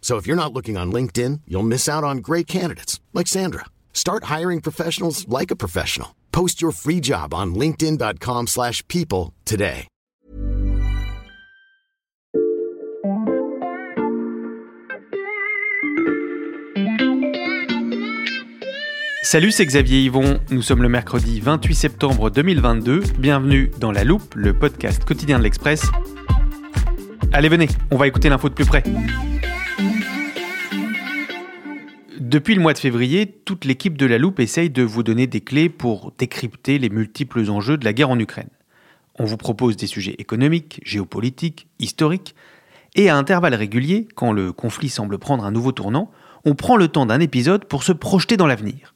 So if you're not looking on LinkedIn, you'll miss out on great candidates like Sandra. Start hiring professionals like a professional. Post your free job on linkedin.com/people today. Salut, c'est Xavier Yvon. Nous sommes le mercredi 28 septembre 2022. Bienvenue dans La Loupe, le podcast quotidien de l'Express. Allez, venez, on va écouter l'info de plus près. Depuis le mois de février, toute l'équipe de La Loupe essaye de vous donner des clés pour décrypter les multiples enjeux de la guerre en Ukraine. On vous propose des sujets économiques, géopolitiques, historiques, et à intervalles réguliers, quand le conflit semble prendre un nouveau tournant, on prend le temps d'un épisode pour se projeter dans l'avenir.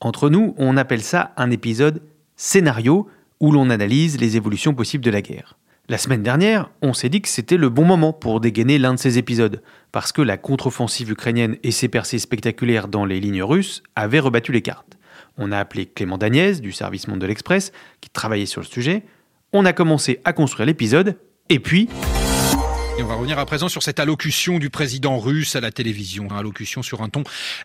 Entre nous, on appelle ça un épisode scénario où l'on analyse les évolutions possibles de la guerre. La semaine dernière, on s'est dit que c'était le bon moment pour dégainer l'un de ces épisodes, parce que la contre-offensive ukrainienne et ses percées spectaculaires dans les lignes russes avaient rebattu les cartes. On a appelé Clément Dagnès du service Monde de l'Express, qui travaillait sur le sujet. On a commencé à construire l'épisode, et puis... Et on va revenir à présent sur cette allocution du président russe à la télévision. Une allocution sur un ton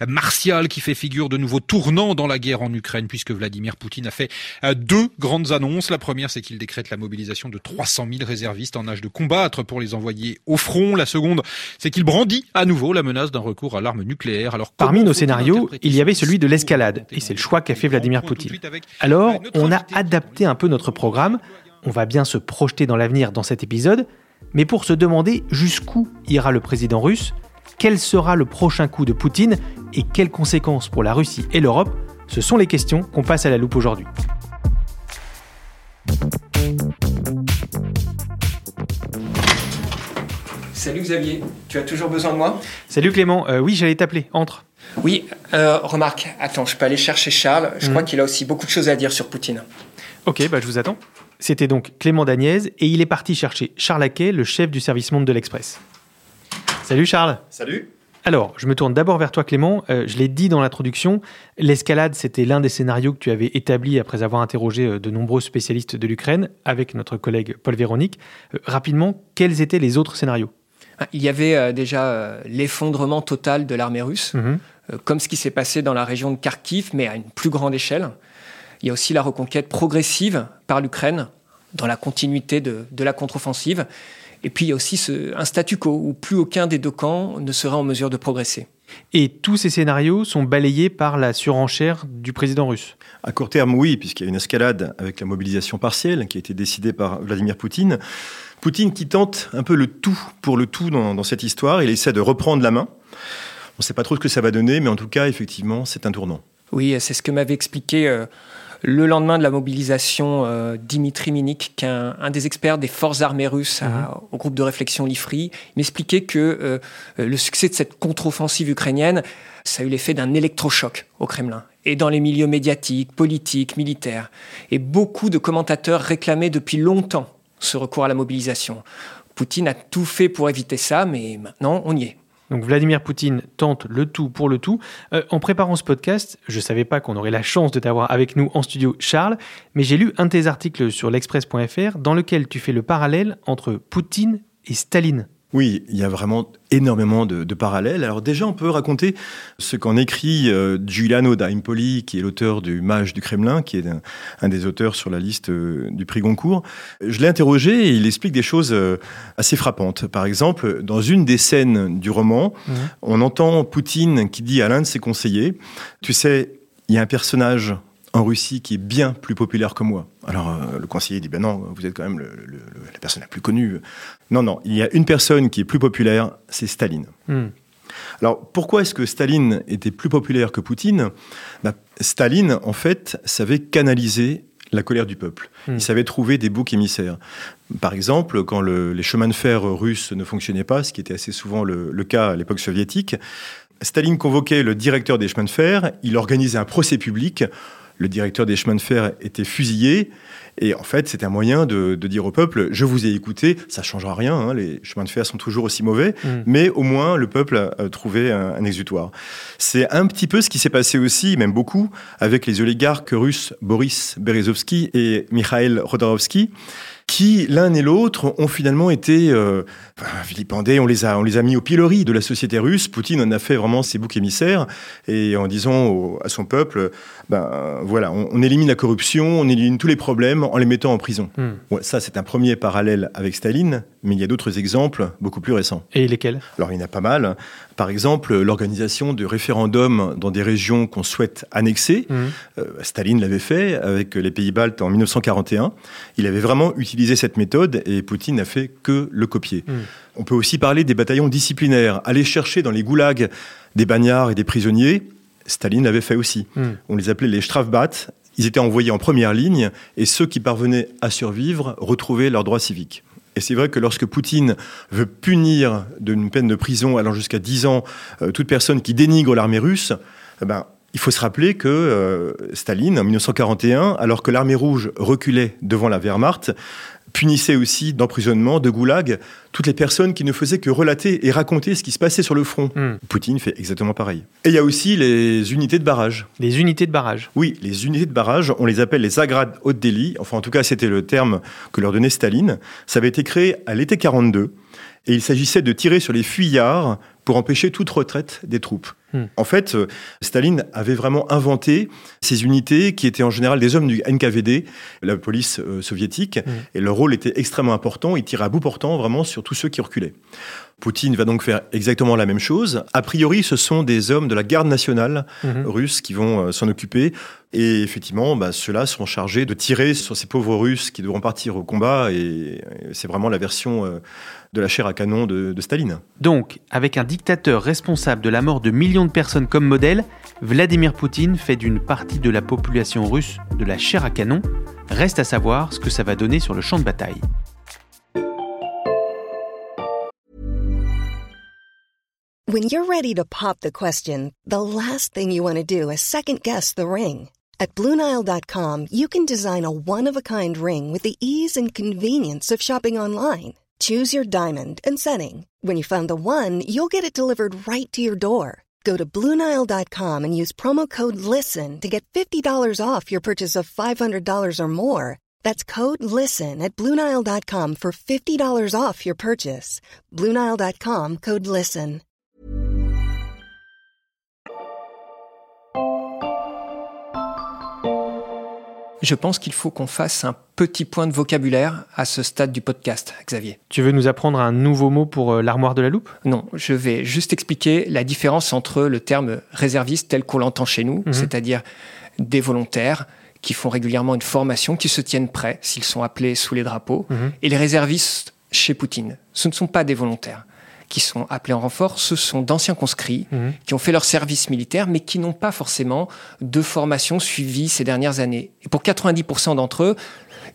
martial qui fait figure de nouveau tournant dans la guerre en Ukraine puisque Vladimir Poutine a fait euh, deux grandes annonces. La première, c'est qu'il décrète la mobilisation de 300 000 réservistes en âge de combattre pour les envoyer au front. La seconde, c'est qu'il brandit à nouveau la menace d'un recours à l'arme nucléaire. Alors, Parmi nos scénarios, il y avait ce celui de l'escalade, et c'est le choix qu'a fait Vladimir Poutine. Alors, on a adapté un peu notre programme, on va bien se projeter dans l'avenir dans cet épisode, mais pour se demander jusqu'où ira le président russe, quel sera le prochain coup de Poutine et quelles conséquences pour la Russie et l'Europe, ce sont les questions qu'on passe à la loupe aujourd'hui. Salut Xavier, tu as toujours besoin de moi? Salut Clément, Euh, oui j'allais t'appeler, entre. Oui, euh, remarque, attends, je peux aller chercher Charles, je crois qu'il a aussi beaucoup de choses à dire sur Poutine. Ok, bah je vous attends. C'était donc Clément Dagnès et il est parti chercher Charles Aquet, le chef du service monde de l'Express. Salut Charles Salut. Alors, je me tourne d'abord vers toi, Clément. Euh, je l'ai dit dans l'introduction, l'escalade, c'était l'un des scénarios que tu avais établi après avoir interrogé euh, de nombreux spécialistes de l'Ukraine avec notre collègue Paul Véronique. Euh, rapidement, quels étaient les autres scénarios? Ah, Il y avait euh, déjà euh, l'effondrement total de l'armée russe, Mhm. euh, comme ce qui s'est passé dans la région de Kharkiv, mais à une plus grande échelle. Il y a aussi la reconquête progressive par l'Ukraine, dans la continuité de, de la contre-offensive. Et puis il y a aussi ce- un statu quo, où plus aucun des deux camps ne sera en mesure de progresser. Et tous ces scénarios sont balayés par la surenchère du président russe. À court terme, oui, puisqu'il y a une escalade avec la mobilisation partielle qui a été décidée par Vladimir Poutine. Poutine qui tente un peu le tout pour le tout dans, dans cette histoire. Il essaie de reprendre la main. On ne sait pas trop ce que ça va donner, mais en tout cas, effectivement, c'est un tournant. Oui, c'est ce que m'avait expliqué euh, le lendemain de la mobilisation euh, Dimitri Minik, qu'un un des experts des forces armées russes à- au groupe de réflexion l'IFRI, il m'expliquait que euh, euh, le succès de cette contre-offensive ukrainienne, ça a eu l'effet d'un électrochoc au Kremlin et dans les milieux médiatiques, politiques, militaires. Et beaucoup de commentateurs réclamaient depuis longtemps ce recours à la mobilisation. Poutine a tout fait pour éviter ça, mais maintenant on y est. Donc Vladimir Poutine tente le tout pour le tout. Euh, en préparant ce podcast, je ne savais pas qu'on aurait la chance de t'avoir avec nous en studio, Charles, mais j'ai lu un de tes articles sur l'express.fr dans lequel tu fais le parallèle entre Poutine et Staline. Oui, il y a vraiment énormément de, parallèles. Alors déjà, on peut raconter ce qu'en écrit euh, Giuliano da Impoli, qui est l'auteur du Mage du Kremlin, qui est un, des auteurs sur la liste euh, du prix Goncourt. Je l'ai interrogé et il explique des choses euh, assez frappantes. Par exemple, dans une des scènes du roman, mmh. on entend Poutine qui dit à l'un de ses conseillers, tu sais, il y a un personnage en Russie qui est bien plus populaire que moi. Alors euh, le conseiller dit ben non, vous êtes quand même la personne la plus connue. Non, non, il y a une personne qui est plus populaire, c'est Staline. Hmm. Alors pourquoi est-ce que Staline était plus populaire que Poutine? Bah, Staline, en fait, savait canaliser la colère du peuple. Hmm. Il savait trouver des boucs émissaires. Par exemple, quand les chemins de fer russes ne fonctionnaient pas, ce qui était assez souvent le, le cas à l'époque soviétique, Staline convoquait le directeur des chemins de fer, il organisait un procès public le directeur des chemins de fer était fusillé. Et en fait, c'était un moyen de, dire au peuple, je vous ai écouté, ça ne changera rien, hein, les chemins de fer sont toujours aussi mauvais, mm. mais au moins le peuple a, trouvé un, exutoire. C'est un petit peu ce qui s'est passé aussi, même beaucoup, avec les oligarques russes Boris Berezovsky et Mikhail Rodorovsky qui l'un et l'autre ont finalement été euh, vilipendés, on les, a, on les a mis au pilori de la société russe. Poutine en a fait vraiment ses boucs émissaires, et en disant à son peuple, ben voilà, on, élimine la corruption, on élimine tous les problèmes en les mettant en prison. Hmm. ça, c'est un premier parallèle avec Staline, mais il y a d'autres exemples beaucoup plus récents. Et lesquels? Alors, il y en a pas mal. Par exemple, l'organisation de référendums dans des régions qu'on souhaite annexer. Hmm. Euh, Staline l'avait fait avec les pays baltes en 1941. Il avait vraiment utilisé cette méthode et Poutine n'a fait que le copier. Hmm. On peut aussi parler des bataillons disciplinaires, aller chercher dans les goulags des bagnards et des prisonniers. Staline l'avait fait aussi. Hmm. On les appelait les Strafbat. Ils étaient envoyés en première ligne et ceux qui parvenaient à survivre retrouvaient leurs droits civiques. Et c'est vrai que lorsque Poutine veut punir d'une peine de prison allant jusqu'à 10 ans euh, toute personne qui dénigre l'armée russe, eh ben, il faut se rappeler que euh, Staline, en 1941, alors que l'armée rouge reculait devant la Wehrmacht, punissait aussi d'emprisonnement, de goulag, toutes les personnes qui ne faisaient que relater et raconter ce qui se passait sur le front. Hmm. Poutine fait exactement pareil. Et il y a aussi les unités de barrage. Les unités de barrage Oui, les unités de barrage, on les appelle les agrades haute délit. Enfin, en tout cas, c'était le terme que leur donnait Staline. Ça avait été créé à l'été 42. Et il s'agissait de tirer sur les fuyards pour empêcher toute retraite des troupes. Hmm. En fait, euh, Staline avait vraiment inventé ces unités qui étaient en général des hommes du NKVD, la police euh, soviétique, hmm. et leur rôle était extrêmement important. Il tirait à bout portant vraiment sur tous ceux qui reculaient. Poutine va donc faire exactement la même chose. A priori, ce sont des hommes de la garde nationale hmm. russe qui vont euh, s'en occuper. Et effectivement, bah, ceux-là seront chargés de tirer sur ces pauvres Russes qui devront partir au combat. Et c'est vraiment la version de la chair à canon de, Staline. Donc, avec un dictateur responsable de la mort de millions de personnes comme modèle, Vladimir Poutine fait d'une partie de la population russe de la chair à canon. Reste à savoir ce que ça va donner sur le champ de bataille. When you're ready to pop the question, the last thing you want to do is second guess the ring. At BlueNile.com, you can design a one-of-a-kind ring with the ease and convenience of shopping online. Choose your diamond and setting. When you find the one, you'll get it delivered right to your door. Go to Bluenile.com and use promo code LISTEN to get $50 off your purchase of $500 or more. That's code LISTEN at Bluenile.com for $50 off your purchase. Bluenile.com code LISTEN. Je pense qu'il faut qu'on fasse un petit point de vocabulaire à ce stade du podcast, Xavier. Tu veux nous apprendre un nouveau mot pour euh, l'armoire de la loupe? Non, je vais juste expliquer la différence entre le terme réserviste tel qu'on l'entend chez nous, mhm. c'est-à-dire des volontaires qui font régulièrement une formation, qui se tiennent prêts s'ils sont appelés sous les drapeaux, mhm. et les réservistes chez Poutine. Ce ne sont pas des volontaires qui sont appelés en renfort, ce sont d'anciens conscrits mhm. qui ont fait leur service militaire, mais qui n'ont pas forcément de formation suivie ces dernières années. Et pour 90% d'entre eux,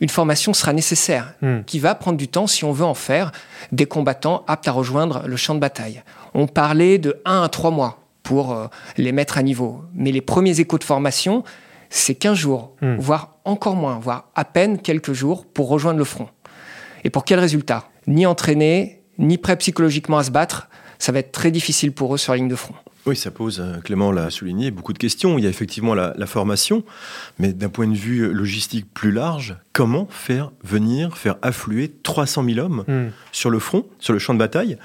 une formation sera nécessaire, hmm. qui va prendre du temps si on veut en faire des combattants aptes à rejoindre le champ de bataille. On parlait de 1 à 3 mois pour euh, les mettre à niveau. Mais les premiers échos de formation, c'est 15 jours, hmm. voire encore moins, voire à peine quelques jours pour rejoindre le front. Et pour quel résultat? Ni entraînés, ni prêts psychologiquement à se battre, ça va être très difficile pour eux sur la ligne de front. Oui, ça pose, euh, Clément l'a souligné, beaucoup de questions. Il y a effectivement la, la formation, mais d'un point de vue logistique plus large, comment faire venir, faire affluer 300 000 hommes Hmm. sur le front, sur le champ de bataille?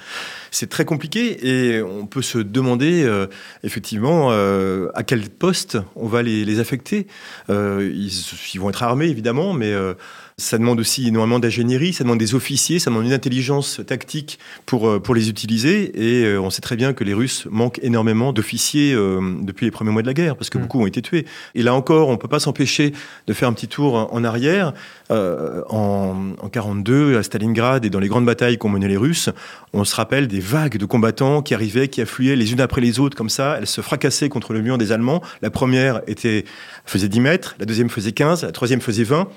C'est très compliqué et on peut se demander euh, effectivement euh, à quel poste on va les, les affecter. Euh, ils, ils vont être armés évidemment, mais euh, ça demande aussi énormément d'ingénierie, ça demande des officiers, ça demande une intelligence tactique pour, euh, pour les utiliser. Et euh, on sait très bien que les Russes manquent énormément d'officiers euh, depuis les premiers mois de la guerre, parce que Mm. beaucoup ont été tués. Et là encore, on ne peut pas s'empêcher de faire un petit tour en arrière. Euh, en, en 42, à Stalingrad et dans les grandes batailles qu'ont menées les Russes, on se rappelle des vagues de combattants qui arrivaient, qui affluaient les unes après les autres comme ça. Elles se fracassaient contre le mur des Allemands. La première était, faisait 10 mètres, la deuxième faisait 15, la troisième faisait 20.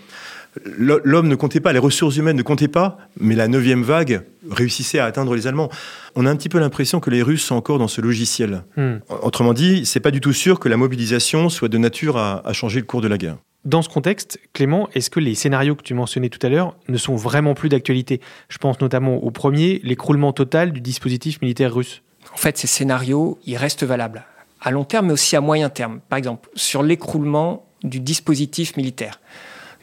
L'homme ne comptait pas, les ressources humaines ne comptaient pas, mais la neuvième vague réussissait à atteindre les Allemands. On a un petit peu l'impression que les Russes sont encore dans ce logiciel. Hmm. Autrement dit, c'est pas du tout sûr que la mobilisation soit de nature à, à changer le cours de la guerre. Dans ce contexte, Clément, est-ce que les scénarios que tu mentionnais tout à l'heure ne sont vraiment plus d'actualité? Je pense notamment au premier, l'écroulement total du dispositif militaire russe. En fait, ces scénarios, ils restent valables à long terme, mais aussi à moyen terme. Par exemple, sur l'écroulement du dispositif militaire.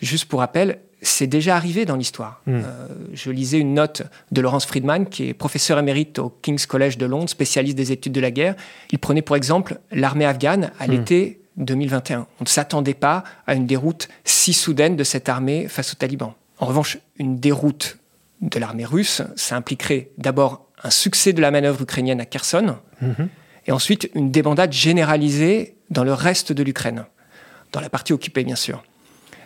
Juste pour rappel, c'est déjà arrivé dans l'histoire. Mm. Euh, je lisais une note de Laurence Friedman, qui est professeur émérite au King's College de Londres, spécialiste des études de la guerre. Il prenait pour exemple l'armée afghane à Mm. l'été 2021. On ne s'attendait pas à une déroute si soudaine de cette armée face aux talibans. En revanche, une déroute de l'armée russe, ça impliquerait d'abord un succès de la manœuvre ukrainienne à Kherson, Mhm. et ensuite une débandade généralisée dans le reste de l'Ukraine, dans la partie occupée bien sûr.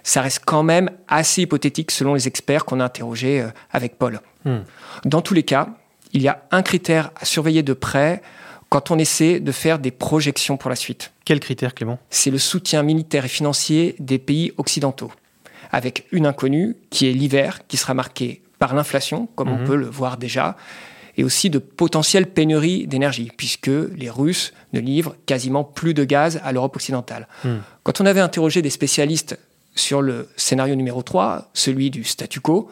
Ça reste quand même assez hypothétique selon les experts qu'on a interrogés euh, avec Paul. Hmm. Dans tous les cas, il y a un critère à surveiller de près quand on essaie de faire des projections pour la suite. Quel critère, Clément? C'est le soutien militaire et financier des pays occidentaux, avec une inconnue qui est l'hiver, qui sera marqué par l'inflation, comme on Mhm. peut le voir déjà, et aussi de potentielles pénuries d'énergie, puisque les Russes ne livrent quasiment plus de gaz à l'Europe occidentale. Hmm. Quand on avait interrogé des spécialistes sur le scénario numéro 3, celui du statu quo,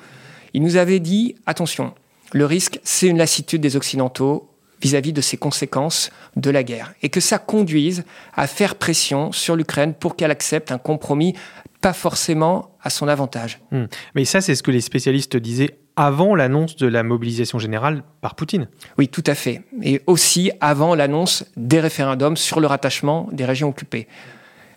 ils nous avaient dit, attention, le risque, c'est une lassitude des Occidentaux vis-à-vis de ces conséquences de la guerre, et que ça conduise à faire pression sur l'Ukraine pour qu'elle accepte un compromis pas forcément à son avantage. Hmm. Mais ça, c'est ce que les spécialistes disaient avant l'annonce de la mobilisation générale par Poutine. Oui, tout à fait. Et aussi avant l'annonce des référendums sur le rattachement des régions occupées.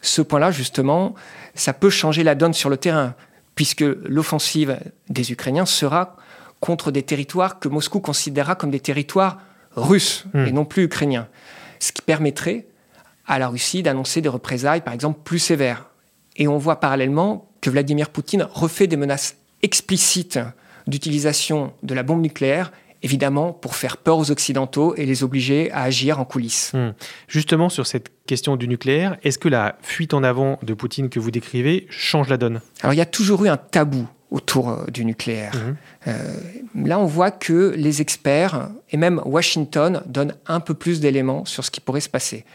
Ce point-là, justement, ça peut changer la donne sur le terrain, puisque l'offensive des Ukrainiens sera contre des territoires que Moscou considérera comme des territoires russes Hmm. et non plus ukrainiens. Ce qui permettrait à la Russie d'annoncer des représailles, par exemple, plus sévères. Et on voit parallèlement que Vladimir Poutine refait des menaces explicites d'utilisation de la bombe nucléaire, évidemment pour faire peur aux Occidentaux et les obliger à agir en coulisses. Hmm. Justement, sur cette question du nucléaire, est-ce que la fuite en avant de Poutine que vous décrivez change la donne? Alors il y a toujours eu un tabou autour euh, du nucléaire. Mhm. Euh, là, on voit que les experts, et même Washington, donnent un peu plus d'éléments sur ce qui pourrait se passer.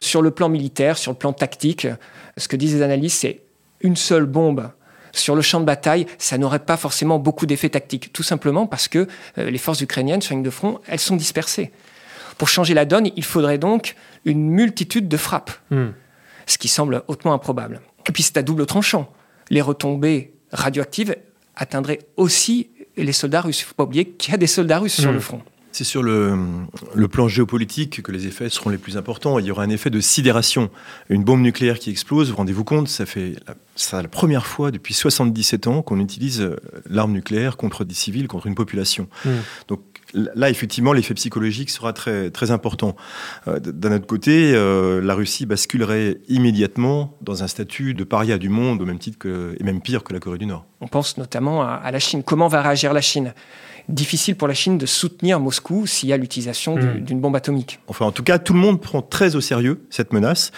Sur le plan militaire, sur le plan tactique, ce que disent les analystes, c'est une seule bombe sur le champ de bataille, ça n'aurait pas forcément beaucoup d'effet tactique, tout simplement parce que euh, les forces ukrainiennes sur ligne de front, elles sont dispersées. Pour changer la donne, il faudrait donc une multitude de frappes, Hmm. ce qui semble hautement improbable. Et puis c'est à double tranchant. Les retombées radioactives atteindraient aussi les soldats russes. Il ne faut pas oublier qu'il y a des soldats russes sur Hmm. le front. C'est sur le, le plan géopolitique que les effets seront les plus importants. Il y aura un effet de sidération. Une bombe nucléaire qui explose, vous rendez-vous compte, ça fait la, ça, la première fois depuis 77 ans qu'on utilise euh, l'arme nucléaire contre des civils, contre une population. Mm. Donc là, effectivement, l'effet psychologique sera très, très important. Euh, D'un autre côté, euh, la Russie basculerait immédiatement dans un statut de paria du monde, au même titre que, et même pire que la Corée du Nord. On pense notamment à, à la Chine. Comment va réagir la Chine? Difficile pour la Chine de soutenir Moscou s'il y a l'utilisation Hmm. d'une bombe atomique. Enfin, en tout cas, tout le monde prend très au sérieux cette menace.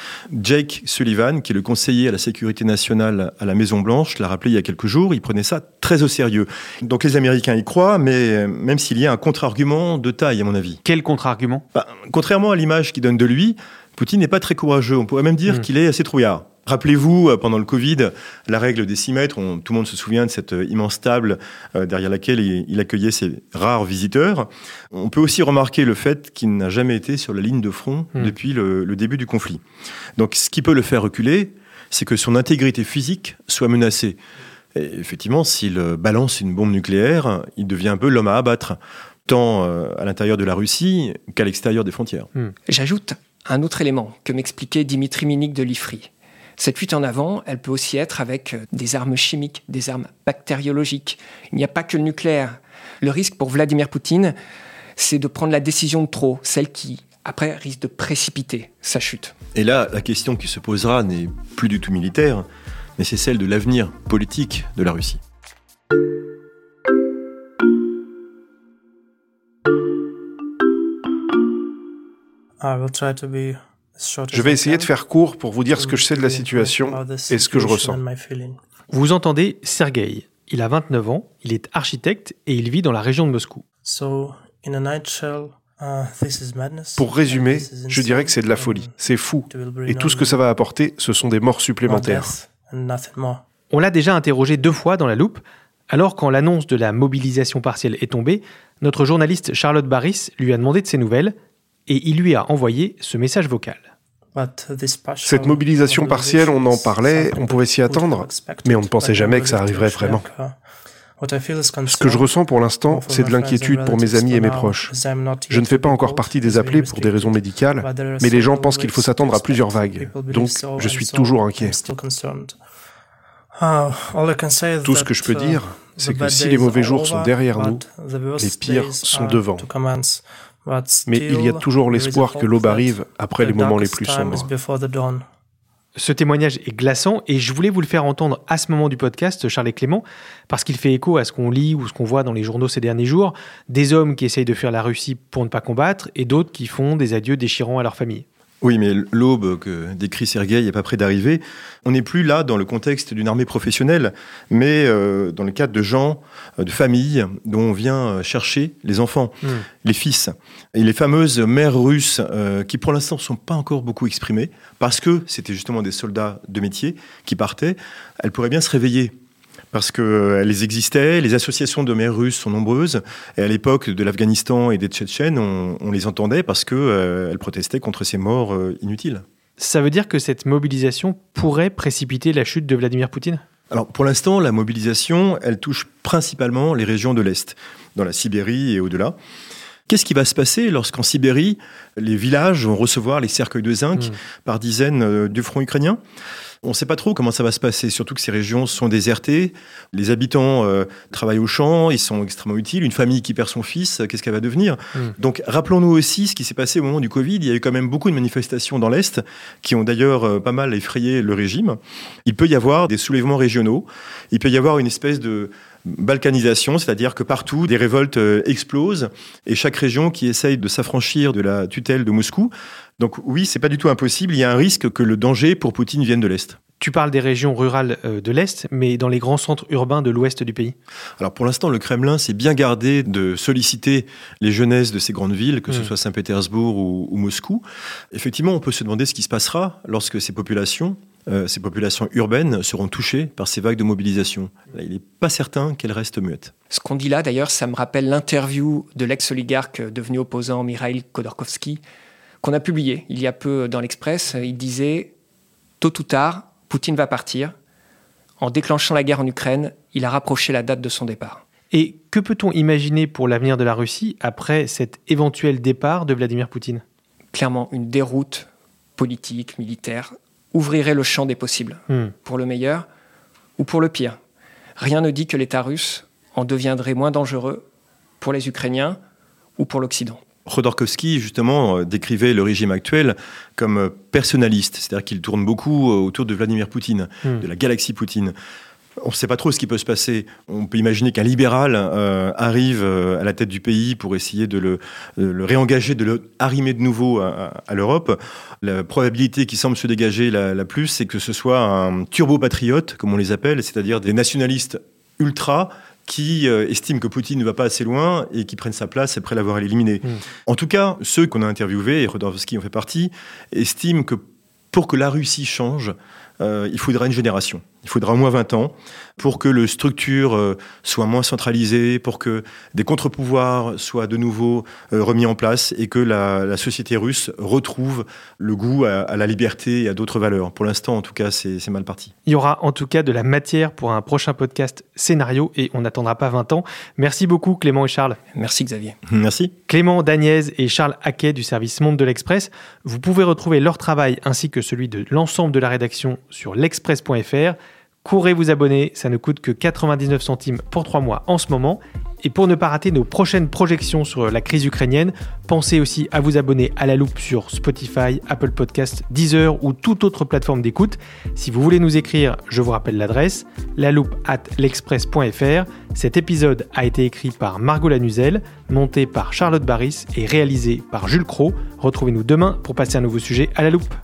Jake Sullivan, qui est le conseiller à la sécurité nationale à la Maison-Blanche, l'a rappelé il y a quelques jours, il prenait ça très au sérieux. Donc les Américains y croient, mais même s'il y a un contre-argument de taille, à mon avis. Quel contre-argument? Bah, contrairement à l'image qu'il donne de lui, Poutine n'est pas très courageux. On pourrait même dire Mm. qu'il est assez trouillard. Rappelez-vous, pendant le Covid, la règle des 6 mètres, tout le monde se souvient de cette immense table derrière laquelle il, accueillait ses rares visiteurs. On peut aussi remarquer le fait qu'il n'a jamais été sur la ligne de front hmm. depuis le, le début du conflit. Donc ce qui peut le faire reculer, c'est que son intégrité physique soit menacée. Et effectivement, s'il balance une bombe nucléaire, il devient un peu l'homme à abattre, tant euh, à l'intérieur de la Russie qu'à l'extérieur des frontières. Hmm. J'ajoute un autre élément que m'expliquait Dimitri Minik de l'IFRI. Cette fuite en avant, elle peut aussi être avec euh, des armes chimiques, des armes bactériologiques. Il n'y a pas que le nucléaire. Le risque pour Vladimir Poutine, c'est de prendre la décision de trop, celle qui, après, risque de précipiter sa chute. Et là, la question qui se posera n'est plus du tout militaire, mais c'est celle de l'avenir politique de la Russie. Je vais essayer de faire court pour vous dire ce que je sais de la situation et ce que je ressens. Vous entendez Sergei. Il a 29 ans, il est architecte et il vit dans la région de Moscou. Uh, Pour résumer, je dirais que c'est de la folie, c'est fou, et tout ce que ça va apporter, ce sont des morts supplémentaires. On l'a déjà interrogé deux fois dans la loupe, alors quand l'annonce de la mobilisation partielle est tombée, notre journaliste Charlotte Barris lui a demandé de ses nouvelles, et il lui a envoyé ce message vocal. Cette mobilisation partielle, on en parlait, on pouvait s'y attendre, mais on ne pensait jamais que ça arriverait vraiment. Ce que je ressens pour l'instant, c'est de l'inquiétude pour mes amis et mes proches. Je ne fais pas encore partie des appelés pour des raisons médicales, mais les gens pensent qu'il faut s'attendre à plusieurs vagues. Donc, je suis toujours inquiet. Tout ce que je peux dire, c'est que si les mauvais jours sont derrière nous, les pires sont devant. Mais il y a toujours l'espoir que l'aube arrive après les moments les plus sombres. Ce témoignage est glaçant et je voulais vous le faire entendre à ce moment du podcast, Charles et Clément, parce qu'il fait écho à ce qu'on lit ou ce qu'on voit dans les journaux ces derniers jours, des hommes qui essayent de fuir la Russie pour ne pas combattre et d'autres qui font des adieux déchirants à leur famille. Oui, mais l'aube que décrit Sergueï n'est pas près d'arriver. On n'est plus là dans le contexte d'une armée professionnelle, mais euh, dans le cadre de gens, euh, de familles dont on vient euh, chercher les enfants, hmm. les fils. Et les fameuses mères russes, qui pour l'instant ne sont pas encore beaucoup exprimées, parce que c'était justement des soldats de métier qui partaient, elles pourraient bien se réveiller parce qu'elles euh, existaient, les associations de mères russes sont nombreuses, et à l'époque de l'Afghanistan et des Tchétchènes, on, les entendait parce qu'elles euh, protestaient contre ces morts euh, inutiles. Ça veut dire que cette mobilisation pourrait précipiter la chute de Vladimir Poutine? Alors pour l'instant, la mobilisation, elle touche principalement les régions de l'Est, dans la Sibérie et au-delà. Qu'est-ce qui va se passer lorsqu'en Sibérie, les villages vont recevoir les cercueils de zinc hmm. par dizaines du front ukrainien? On ne sait pas trop comment ça va se passer, surtout que ces régions sont désertées. Les habitants euh, travaillent au champ, ils sont extrêmement utiles. Une famille qui perd son fils, qu'est-ce qu'elle va devenir? Hmm. Donc rappelons-nous aussi ce qui s'est passé au moment du Covid. Il y a eu quand même beaucoup de manifestations dans l'Est qui ont d'ailleurs euh, pas mal effrayé le régime. Il peut y avoir des soulèvements régionaux. Il peut y avoir une espèce de balkanisation, c'est-à-dire que partout des révoltes euh, explosent et chaque région qui essaye de s'affranchir de la tutelle de Moscou donc oui, c'est pas du tout impossible. Il y a un risque que le danger pour Poutine vienne de l'Est. Tu parles des régions rurales euh, de l'Est, mais dans les grands centres urbains de l'Ouest du pays Alors pour l'instant, le Kremlin s'est bien gardé de solliciter les jeunesses de ces grandes villes, que ce hmm. soit Saint-Pétersbourg ou, Moscou. Effectivement, on peut se demander ce qui se passera lorsque ces populations, euh, ces populations urbaines seront touchées par ces vagues de mobilisation. il n'est pas certain qu'elles restent muettes. Ce qu'on dit là, d'ailleurs, ça me rappelle l'interview de l'ex-oligarque devenu opposant Mikhail Khodorkovsky, qu'on a publié il y a peu dans l'Express. Il disait Tôt ou tard, Poutine va partir. En déclenchant la guerre en Ukraine, il a rapproché la date de son départ. Et que peut-on imaginer pour l'avenir de la Russie après cet éventuel départ de Vladimir Poutine? Clairement, une déroute politique, militaire, ouvrirait le champ des possibles, hmm. pour le meilleur ou pour le pire. Rien ne dit que l'État russe en deviendrait moins dangereux pour les Ukrainiens ou pour l'Occident. Khodorkovsky, justement, euh, décrivait le régime actuel comme personnaliste, c'est-à-dire qu'il tourne beaucoup euh, autour de Vladimir Poutine, hmm. de la galaxie Poutine. On ne sait pas trop ce qui peut se passer. On peut imaginer qu'un libéral arrive à la tête du pays pour essayer de le, réengager, de le arrimer de nouveau à, l'Europe. La probabilité qui semble se dégager la, la plus, c'est que ce soit un turbo-patriote, comme on les appelle, c'est-à-dire des nationalistes ultra qui euh, estiment que Poutine ne va pas assez loin et qui prennent sa place après l'avoir éliminé. Hmm. En tout cas, ceux qu'on a interviewés, et Rodorowski en fait partie, estiment que pour que la Russie change, euh, il faudra une génération. Il faudra au moins 20 ans pour que le structure euh, soit moins centralisée, pour que des contre-pouvoirs soient de nouveau euh, remis en place et que la, société russe retrouve le goût à, la liberté et à d'autres valeurs. Pour l'instant, en tout cas, c'est mal parti. Il y aura en tout cas de la matière pour un prochain podcast scénario et on n'attendra pas 20 ans. Merci beaucoup Clément et Charles. Merci Xavier. Merci. Clément Dagnès et Charles Haquet du service Monde de l'Express. Vous pouvez retrouver leur travail ainsi que celui de l'ensemble de la rédaction sur l'express.fr. Courez vous abonner, ça ne coûte que 99 centimes pour 3 mois en ce moment. Et pour ne pas rater nos prochaines projections sur la crise ukrainienne, pensez aussi à vous abonner à la loupe sur Spotify, Apple Podcasts, Deezer ou toute autre plateforme d'écoute. Si vous voulez nous écrire, je vous rappelle l'adresse, la loupe at l'express.fr. Cet épisode a été écrit par Margot Lanuzel, monté par Charlotte Barris et réalisé par Jules Cro. Retrouvez-nous demain pour passer un nouveau sujet à la loupe.